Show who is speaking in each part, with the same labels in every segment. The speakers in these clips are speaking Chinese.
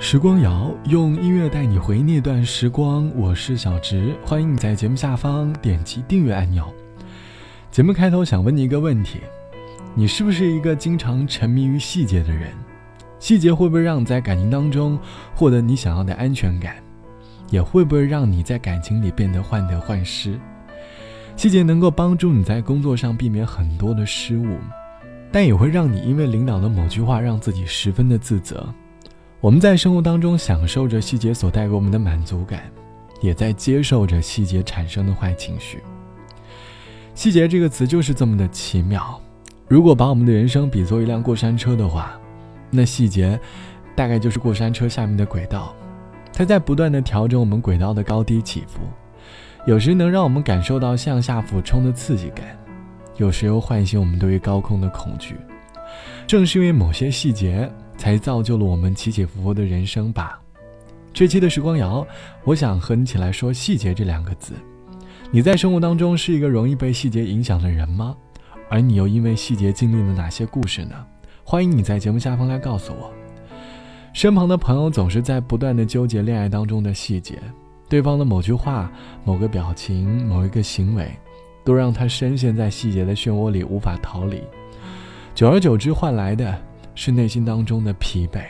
Speaker 1: 时光谣用音乐带你回那段时光，我是小直，欢迎你在节目下方点击订阅按钮。节目开头想问你一个问题：你是不是一个经常沉迷于细节的人？细节会不会让你在感情当中获得你想要的安全感？也会不会让你在感情里变得患得患失？细节能够帮助你在工作上避免很多的失误，但也会让你因为领导的某句话让自己十分的自责。我们在生活当中享受着细节所带给我们的满足感，也在接受着细节产生的坏情绪。细节这个词就是这么的奇妙。如果把我们的人生比作一辆过山车的话，那细节大概就是过山车下面的轨道。它在不断的调整我们轨道的高低起伏，有时能让我们感受到向下俯冲的刺激感，有时又唤醒我们对于高空的恐惧。正是因为某些细节，才造就了我们起起伏伏的人生吧。这期的时光谣，我想和你起来说“细节”这两个字。你在生活当中是一个容易被细节影响的人吗？而你又因为细节经历了哪些故事呢？欢迎你在节目下方来告诉我。身旁的朋友总是在不断的纠结恋爱当中的细节，对方的某句话、某个表情、某一个行为，都让他深陷在细节的漩涡里无法逃离。久而久之，换来的是内心当中的疲惫。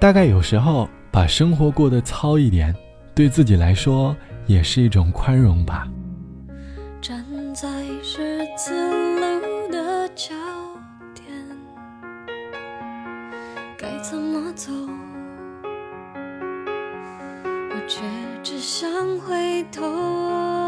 Speaker 1: 大概有时候，把生活过得糙一点，对自己来说也是一种宽容吧。
Speaker 2: 站在十字路的交该怎么走？我却只想回头。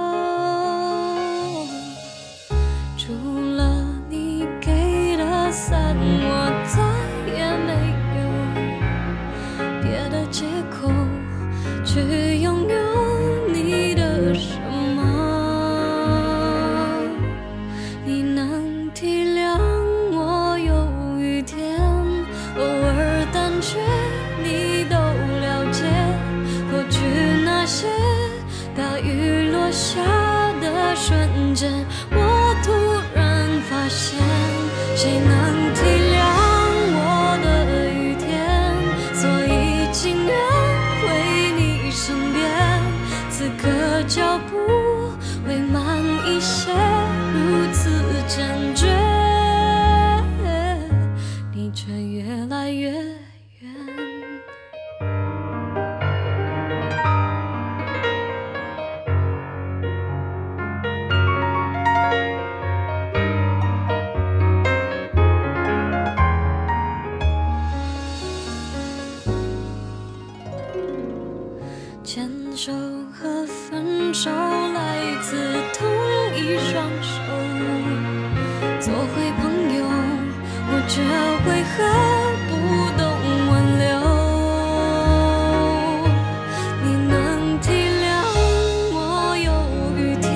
Speaker 2: 瞬间，我突然发现，我却为何不懂挽留？你能体谅我有雨天，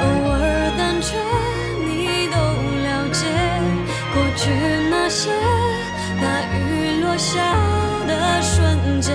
Speaker 2: 偶尔胆怯，你都了解。过去那些大雨落下的瞬间，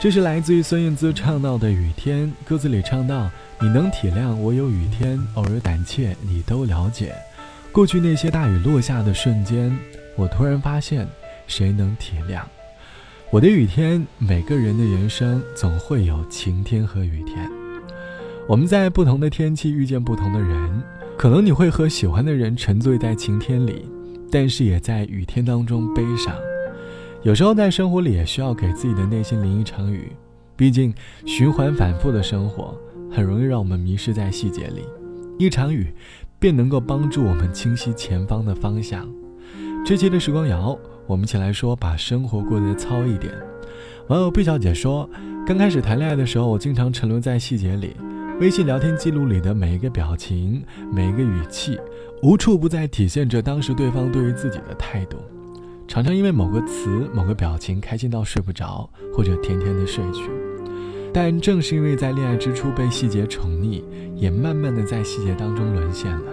Speaker 1: 这是来自于孙燕姿唱到的《雨天》，歌词里唱到：“你能体谅我有雨天，偶尔胆怯，你都了解。过去那些大雨落下的瞬间，我突然发现，谁能体谅我的雨天，每个人的人生总会有晴天和雨天。我们在不同的天气遇见不同的人，可能你会和喜欢的人沉醉在晴天里，但是也在雨天当中悲伤。有时候在生活里也需要给自己的内心淋一场雨，毕竟循环反复的生活很容易让我们迷失在细节里，一场雨便能够帮助我们清晰前方的方向。这期的时光谣。我们一起来说，把生活过得糙一点。网友毕小姐说，刚开始谈恋爱的时候，我经常沉沦在细节里，微信聊天记录里的每一个表情、每一个语气，无处不在体现着当时对方对于自己的态度。常常因为某个词、某个表情开心到睡不着，或者甜甜的睡去。但正是因为在恋爱之初被细节宠溺，也慢慢的在细节当中沦陷了。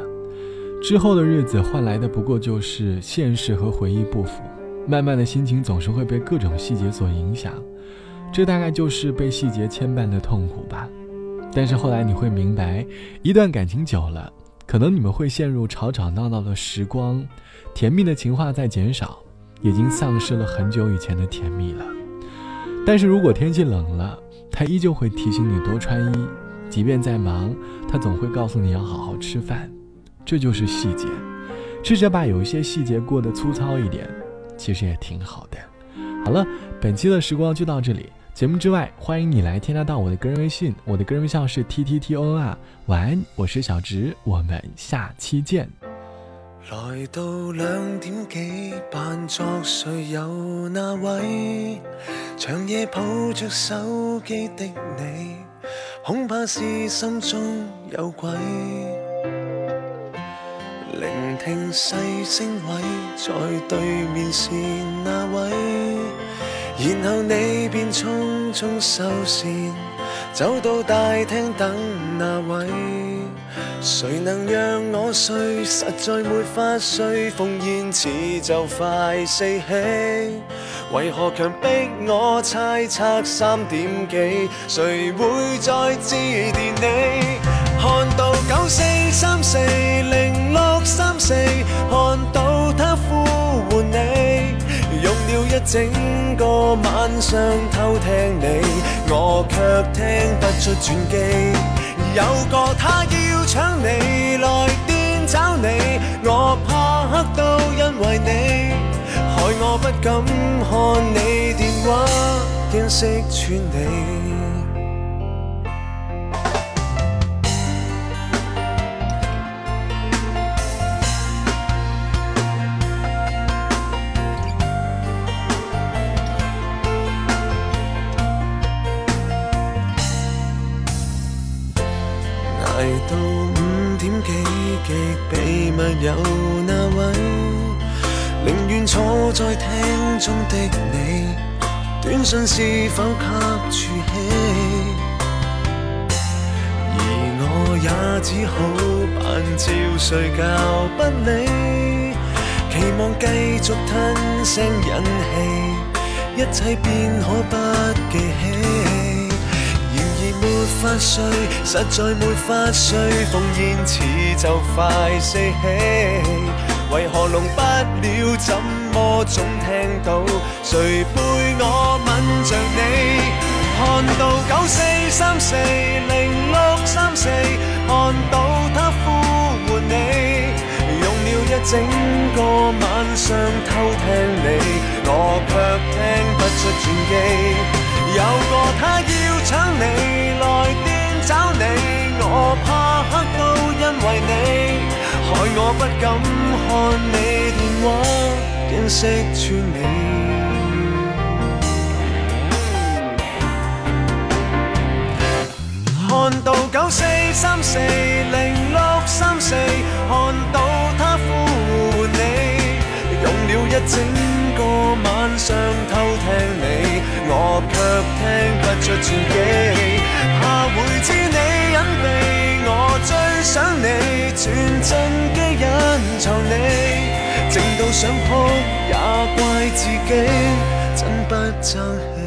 Speaker 1: 之后的日子换来的不过就是现实和回忆不符。慢慢的心情总是会被各种细节所影响，这大概就是被细节牵绊的痛苦吧。但是后来你会明白，一段感情久了，可能你们会陷入吵吵闹闹的时光，甜蜜的情话在减少，已经丧失了很久以前的甜蜜了。但是如果天气冷了，他依旧会提醒你多穿衣，即便再忙，他总会告诉你要好好吃饭。这就是细节，试着把有一些细节过得粗糙一点。其实也挺好的。好了，本期的时光就到这里。节目之外，欢迎你来添加到我的个人微信，我的个人微信号是 t t t o n 啊。晚安，我是小直，我们下期见。
Speaker 3: 来到两点几，扮作睡有那位长夜抱着手机的你，恐怕是心中有鬼。聆听细声位，在对面是那位？然后你便匆匆收线，走到大厅等那位。谁能让我睡？实在没法睡，烽烟似就快四起，为何强迫我猜测三点几？谁会再致电你？看到九四三四零六三四，看到他呼唤你，用了一整个晚上偷听你，我却听不出转机。有个他要抢你来电找你，我怕黑都因为你，害我不敢看你电话，惊识穿你。坐在厅中的你，短信是否給儲起？而我也只好扮照睡覺不理，期望繼續吞聲忍氣，一切便可不記起。没法睡，实在没法睡，烽烟似就快四起。为何聋不了？怎么总听到？谁背我吻着你？看到九四三四零六三四，看到他呼唤你，用了一整个晚上偷听你，我却听不出转机。有个他要抢你。来电找你，我怕黑都因为你，害我不敢看你电话，惊识穿你。看到九四三四零六三四，看到他呼唤你，用了一整个晚上偷听你，我却听不出传奇。下回知你隐秘，我最想你，全真机隐藏你，静到想哭，也怪自己真不争气。